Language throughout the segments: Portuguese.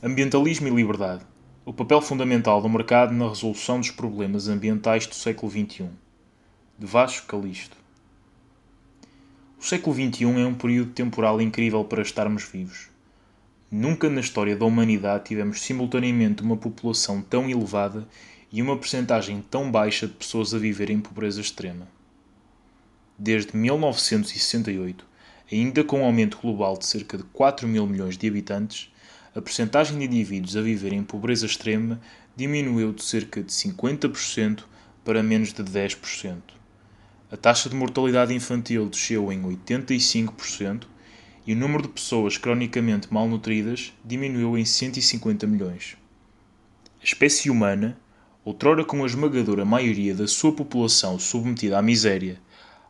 Ambientalismo e liberdade. O papel fundamental do mercado na resolução dos problemas ambientais do século XXI. De Vasco Calisto. O século XXI é um período temporal incrível para estarmos vivos. Nunca na história da humanidade tivemos simultaneamente uma população tão elevada e uma percentagem tão baixa de pessoas a viver em pobreza extrema. Desde 1968, ainda com um aumento global de cerca de 4 mil milhões de habitantes, a percentagem de indivíduos a viver em pobreza extrema diminuiu de cerca de 50% para menos de 10%. A taxa de mortalidade infantil desceu em 85% e o número de pessoas cronicamente malnutridas diminuiu em 150 milhões. A espécie humana, outrora com a esmagadora maioria da sua população submetida à miséria,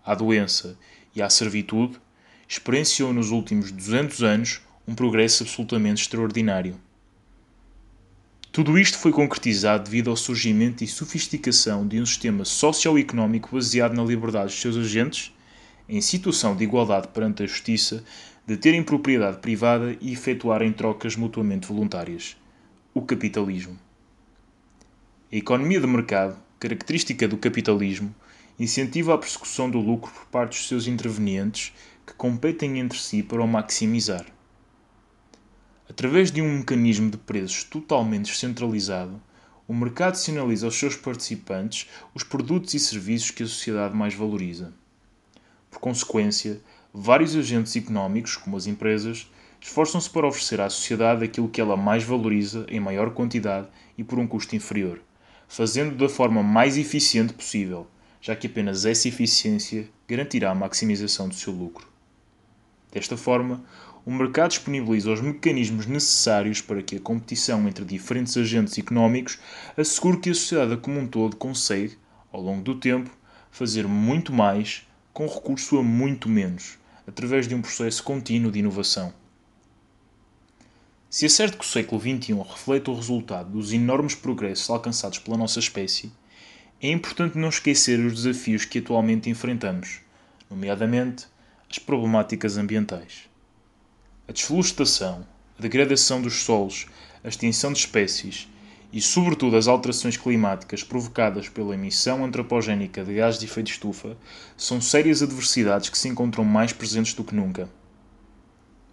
à doença e à servitude, experienciou nos últimos 200 anos um progresso absolutamente extraordinário. Tudo isto foi concretizado devido ao surgimento e sofisticação de um sistema socioeconómico baseado na liberdade dos seus agentes, em situação de igualdade perante a justiça, de terem propriedade privada e efetuarem trocas mutuamente voluntárias. O capitalismo. A economia de mercado, característica do capitalismo, incentiva a persecução do lucro por parte dos seus intervenientes que competem entre si para o maximizar. Através de um mecanismo de preços totalmente descentralizado, o mercado sinaliza aos seus participantes os produtos e serviços que a sociedade mais valoriza. Por consequência, vários agentes económicos, como as empresas, esforçam-se para oferecer à sociedade aquilo que ela mais valoriza em maior quantidade e por um custo inferior, fazendo da forma mais eficiente possível, já que apenas essa eficiência garantirá a maximização do seu lucro. Desta forma, o mercado disponibiliza os mecanismos necessários para que a competição entre diferentes agentes económicos assegure que a sociedade como um todo consegue, ao longo do tempo, fazer muito mais com recurso a muito menos, através de um processo contínuo de inovação. Se é certo que o século XXI reflete o resultado dos enormes progressos alcançados pela nossa espécie, é importante não esquecer os desafios que atualmente enfrentamos, nomeadamente as problemáticas ambientais. A desflorestação, a degradação dos solos, a extinção de espécies e, sobretudo, as alterações climáticas provocadas pela emissão antropogénica de gases de efeito de estufa são sérias adversidades que se encontram mais presentes do que nunca.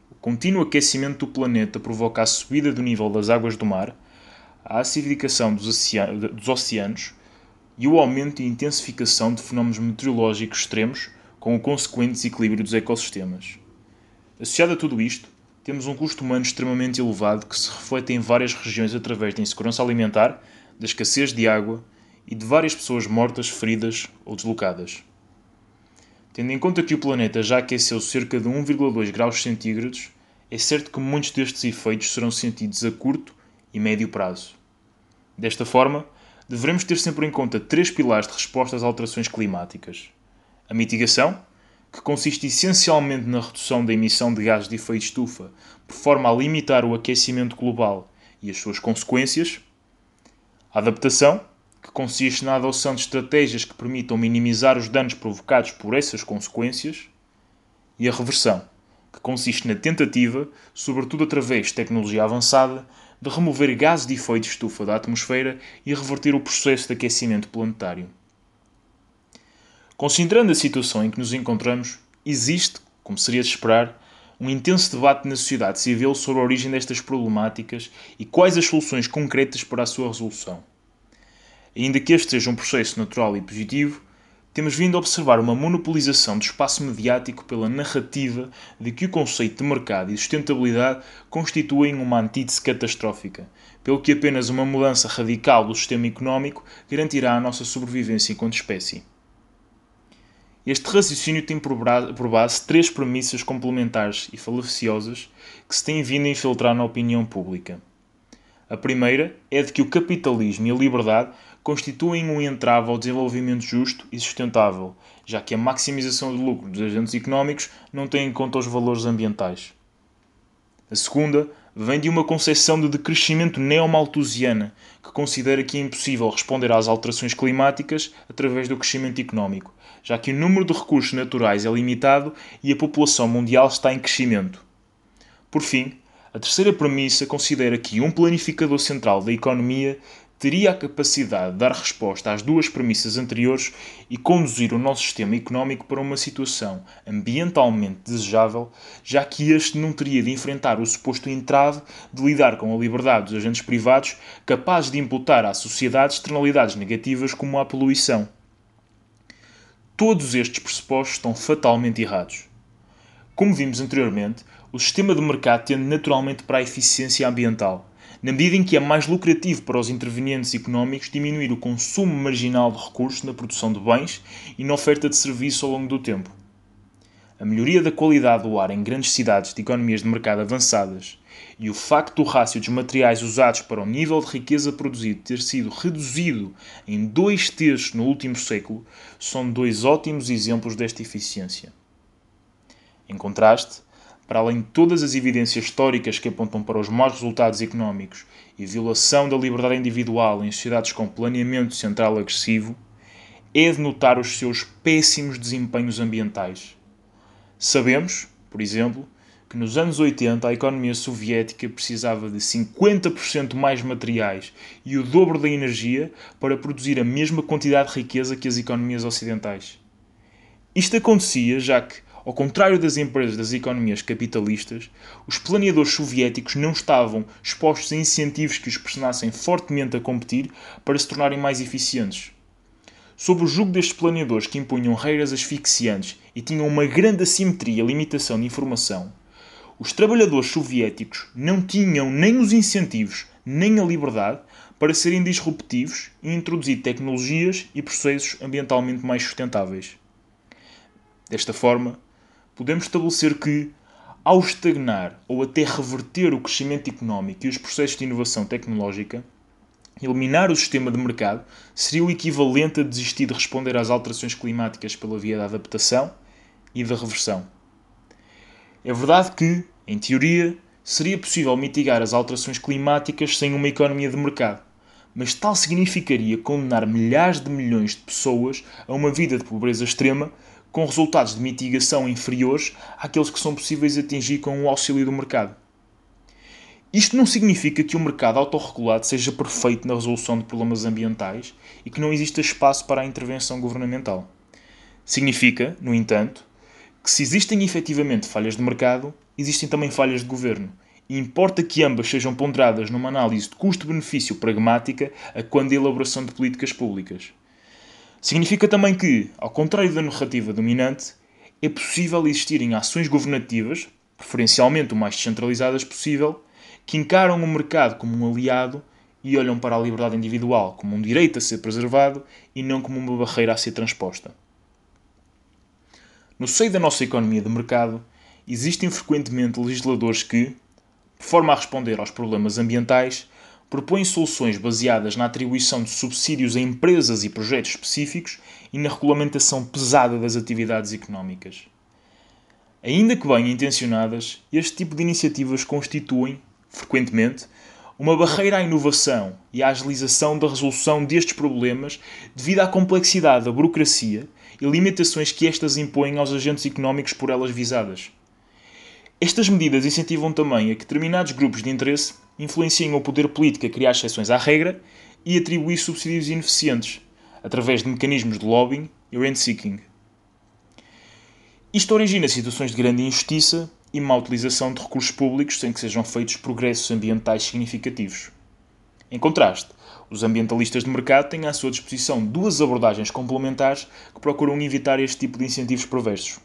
O contínuo aquecimento do planeta provoca a subida do nível das águas do mar, a acidificação dos, dos oceanos e o aumento e intensificação de fenómenos meteorológicos extremos com o consequente desequilíbrio dos ecossistemas. Associado a tudo isto, temos um custo humano extremamente elevado que se reflete em várias regiões através da insegurança alimentar, da escassez de água e de várias pessoas mortas, feridas ou deslocadas. Tendo em conta que o planeta já aqueceu cerca de 1,2 graus centígrados, é certo que muitos destes efeitos serão sentidos a curto e médio prazo. Desta forma, devemos ter sempre em conta três pilares de resposta às alterações climáticas: a mitigação, que consiste essencialmente na redução da emissão de gases de efeito estufa, por forma a limitar o aquecimento global e as suas consequências. A adaptação, que consiste na adoção de estratégias que permitam minimizar os danos provocados por essas consequências. E a reversão, que consiste na tentativa, sobretudo através de tecnologia avançada, de remover gases de efeito estufa da atmosfera e reverter o processo de aquecimento planetário. Considerando a situação em que nos encontramos, existe, como seria de esperar, um intenso debate na sociedade civil sobre a origem destas problemáticas e quais as soluções concretas para a sua resolução. Ainda que este seja um processo natural e positivo, temos vindo a observar uma monopolização do espaço mediático pela narrativa de que o conceito de mercado e sustentabilidade constituem uma antítese catastrófica, pelo que apenas uma mudança radical do sistema económico garantirá a nossa sobrevivência enquanto espécie. Este raciocínio tem por base três premissas complementares e falaciosas que se têm vindo a infiltrar na opinião pública. A primeira é de que o capitalismo e a liberdade constituem um entrave ao desenvolvimento justo e sustentável, já que a maximização do lucro dos agentes económicos não tem em conta os valores ambientais. A segunda vem de uma concepção de decrescimento neomalthusiana, que considera que é impossível responder às alterações climáticas através do crescimento económico, já que o número de recursos naturais é limitado e a população mundial está em crescimento. Por fim, A terceira premissa considera que um planificador central da economia teria a capacidade de dar resposta às duas premissas anteriores e conduzir o nosso sistema económico para uma situação ambientalmente desejável, já que este não teria de enfrentar o suposto entrave de lidar com a liberdade dos agentes privados capazes de imputar à sociedade externalidades negativas como a poluição. Todos estes pressupostos estão fatalmente errados. Como vimos anteriormente, o sistema de mercado tende naturalmente para a eficiência ambiental na medida em que é mais lucrativo para os intervenientes económicos diminuir o consumo marginal de recursos na produção de bens e na oferta de serviço ao longo do tempo. A melhoria da qualidade do ar em grandes cidades de economias de mercado avançadas e o facto do rácio dos materiais usados para o nível de riqueza produzido ter sido reduzido em dois terços no último século são dois ótimos exemplos desta eficiência. Em contraste, para além de todas as evidências históricas que apontam para os maus resultados económicos e violação da liberdade individual em sociedades com planeamento central agressivo, é de notar os seus péssimos desempenhos ambientais. Sabemos, por exemplo, que nos anos 80 a economia soviética precisava de 50% mais materiais e o dobro da energia para produzir a mesma quantidade de riqueza que as economias ocidentais. Isto acontecia já que ao contrário das empresas das economias capitalistas, os planeadores soviéticos não estavam expostos a incentivos que os pressionassem fortemente a competir para se tornarem mais eficientes. Sob o jugo destes planeadores que impunham regras asfixiantes e tinham uma grande assimetria e limitação de informação, os trabalhadores soviéticos não tinham nem os incentivos nem a liberdade para serem disruptivos e introduzir tecnologias e processos ambientalmente mais sustentáveis. Desta forma, podemos estabelecer que, ao estagnar ou até reverter o crescimento económico e os processos de inovação tecnológica, eliminar o sistema de mercado seria o equivalente a desistir de responder às alterações climáticas pela via da adaptação e da reversão. É verdade que, em teoria, seria possível mitigar as alterações climáticas sem uma economia de mercado, mas tal significaria condenar milhares de milhões de pessoas a uma vida de pobreza extrema com resultados de mitigação inferiores àqueles que são possíveis atingir com o auxílio do mercado. Isto não significa que o mercado autorregulado seja perfeito na resolução de problemas ambientais e que não exista espaço para a intervenção governamental. Significa, no entanto, que se existem efetivamente falhas de mercado, existem também falhas de governo, e importa que ambas sejam ponderadas numa análise de custo-benefício pragmática a quando a elaboração de políticas públicas. Significa também que, ao contrário da narrativa dominante, é possível existirem ações governativas, preferencialmente o mais descentralizadas possível, que encaram o mercado como um aliado e olham para a liberdade individual como um direito a ser preservado e não como uma barreira a ser transposta. No seio da nossa economia de mercado, existem frequentemente legisladores que, de forma a responder aos problemas ambientais, propõe soluções baseadas na atribuição de subsídios a empresas e projetos específicos e na regulamentação pesada das atividades económicas. Ainda que bem intencionadas, este tipo de iniciativas constituem, frequentemente, uma barreira à inovação e à agilização da resolução destes problemas devido à complexidade da burocracia e limitações que estas impõem aos agentes económicos por elas visadas. Estas medidas incentivam também a que determinados grupos de interesse influenciem o poder político a criar exceções à regra e atribuir subsídios ineficientes, através de mecanismos de lobbying e rent-seeking. Isto origina situações de grande injustiça e má utilização de recursos públicos sem que sejam feitos progressos ambientais significativos. Em contraste, os ambientalistas de mercado têm à sua disposição duas abordagens complementares que procuram evitar este tipo de incentivos perversos.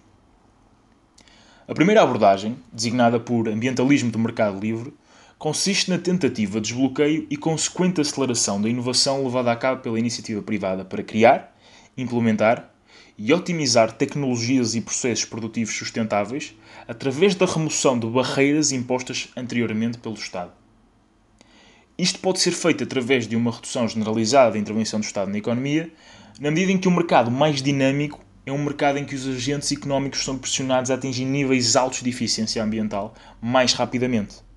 A primeira abordagem, designada por ambientalismo do mercado livre, consiste na tentativa de desbloqueio e consequente aceleração da inovação levada a cabo pela iniciativa privada para criar, implementar e otimizar tecnologias e processos produtivos sustentáveis através da remoção de barreiras impostas anteriormente pelo Estado. Isto pode ser feito através de uma redução generalizada da intervenção do Estado na economia, na medida em que o mercado mais dinâmico é um mercado em que os agentes económicos são pressionados a atingir níveis altos de eficiência ambiental mais rapidamente.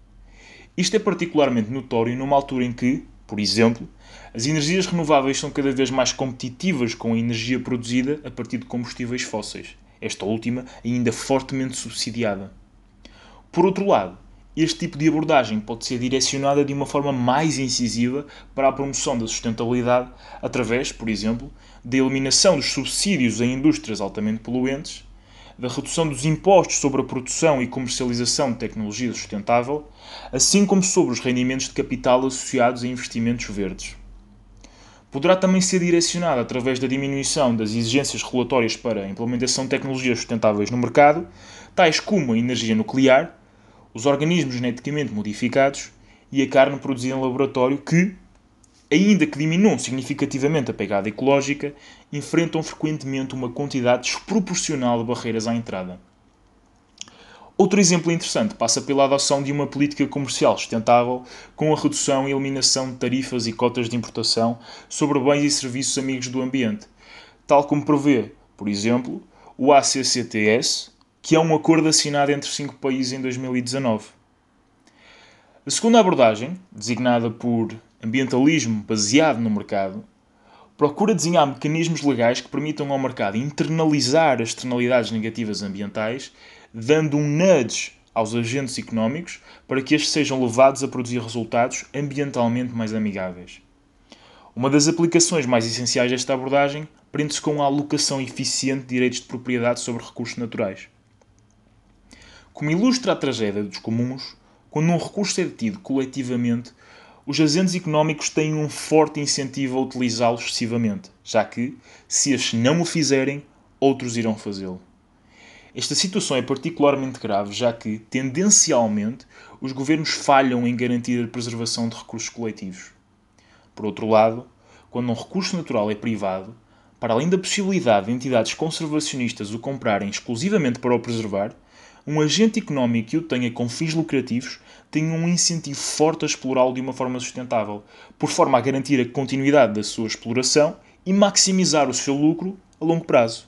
Isto é particularmente notório numa altura em que, por exemplo, as energias renováveis são cada vez mais competitivas com a energia produzida a partir de combustíveis fósseis, esta última ainda fortemente subsidiada. Por outro lado, este tipo de abordagem pode ser direcionada de uma forma mais incisiva para a promoção da sustentabilidade através, por exemplo, da eliminação dos subsídios a indústrias altamente poluentes, da redução dos impostos sobre a produção e comercialização de tecnologia sustentável, assim como sobre os rendimentos de capital associados a investimentos verdes. Poderá também ser direcionada através da diminuição das exigências regulatórias para a implementação de tecnologias sustentáveis no mercado, tais como a energia nuclear, os organismos geneticamente modificados e a carne produzida em laboratório que, ainda que diminuam significativamente a pegada ecológica, enfrentam frequentemente uma quantidade desproporcional de barreiras à entrada. Outro exemplo interessante passa pela adoção de uma política comercial sustentável com a redução e eliminação de tarifas e cotas de importação sobre bens e serviços amigos do ambiente, tal como prevê, por exemplo, o ACCTS, que é um acordo assinado entre cinco países em 2019. A segunda abordagem, designada por ambientalismo baseado no mercado, procura desenhar mecanismos legais que permitam ao mercado internalizar as externalidades negativas ambientais dando um nudge aos agentes económicos para que estes sejam levados a produzir resultados ambientalmente mais amigáveis. Uma das aplicações mais essenciais desta abordagem prende-se com a alocação eficiente de direitos de propriedade sobre recursos naturais. Como ilustra a tragédia dos comuns, quando um recurso é detido coletivamente, os agentes económicos têm um forte incentivo a utilizá-lo excessivamente, já que, se estes não o fizerem, outros irão fazê-lo. Esta situação é particularmente grave, já que, tendencialmente, os governos falham em garantir a preservação de recursos coletivos. Por outro lado, quando um recurso natural é privado, para além da possibilidade de entidades conservacionistas o comprarem exclusivamente para o preservar, um agente económico que o tenha com fins lucrativos tem um incentivo forte a explorá-lo de uma forma sustentável, por forma a garantir a continuidade da sua exploração e maximizar o seu lucro a longo prazo.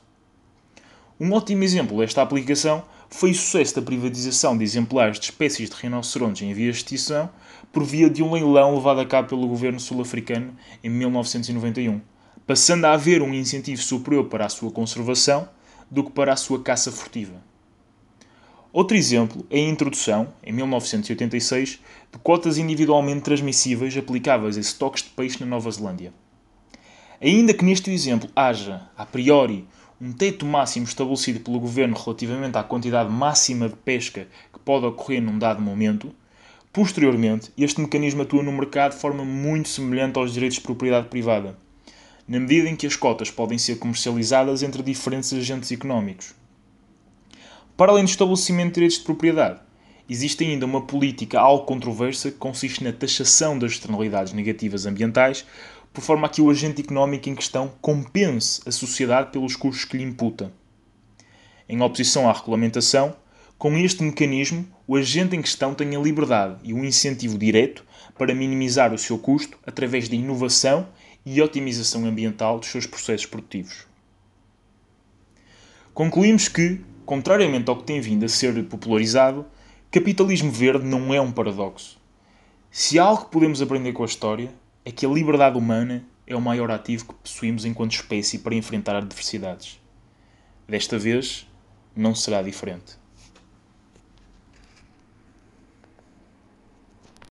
Um ótimo exemplo desta aplicação foi o sucesso da privatização de exemplares de espécies de rinocerontes em via de extinção por via de um leilão levado a cabo pelo governo sul-africano em 1991, passando a haver um incentivo superior para a sua conservação do que para a sua caça furtiva. Outro exemplo é a introdução, em 1986, de cotas individualmente transmissíveis aplicáveis a estoques de peixe na Nova Zelândia. Ainda que neste exemplo haja, a priori, um teto máximo estabelecido pelo governo relativamente à quantidade máxima de pesca que pode ocorrer num dado momento, posteriormente este mecanismo atua no mercado de forma muito semelhante aos direitos de propriedade privada, na medida em que as cotas podem ser comercializadas entre diferentes agentes económicos. Para além do estabelecimento de direitos de propriedade, existe ainda uma política algo controversa que consiste na taxação das externalidades negativas ambientais por forma a que o agente económico em questão compense a sociedade pelos custos que lhe imputa. Em oposição à regulamentação, com este mecanismo, o agente em questão tem a liberdade e o um incentivo direto para minimizar o seu custo através da inovação e otimização ambiental dos seus processos produtivos. Concluímos que, contrariamente ao que tem vindo a ser popularizado, capitalismo verde não é um paradoxo. Se há algo que podemos aprender com a história, é que a liberdade humana é o maior ativo que possuímos enquanto espécie para enfrentar adversidades. Desta vez, não será diferente.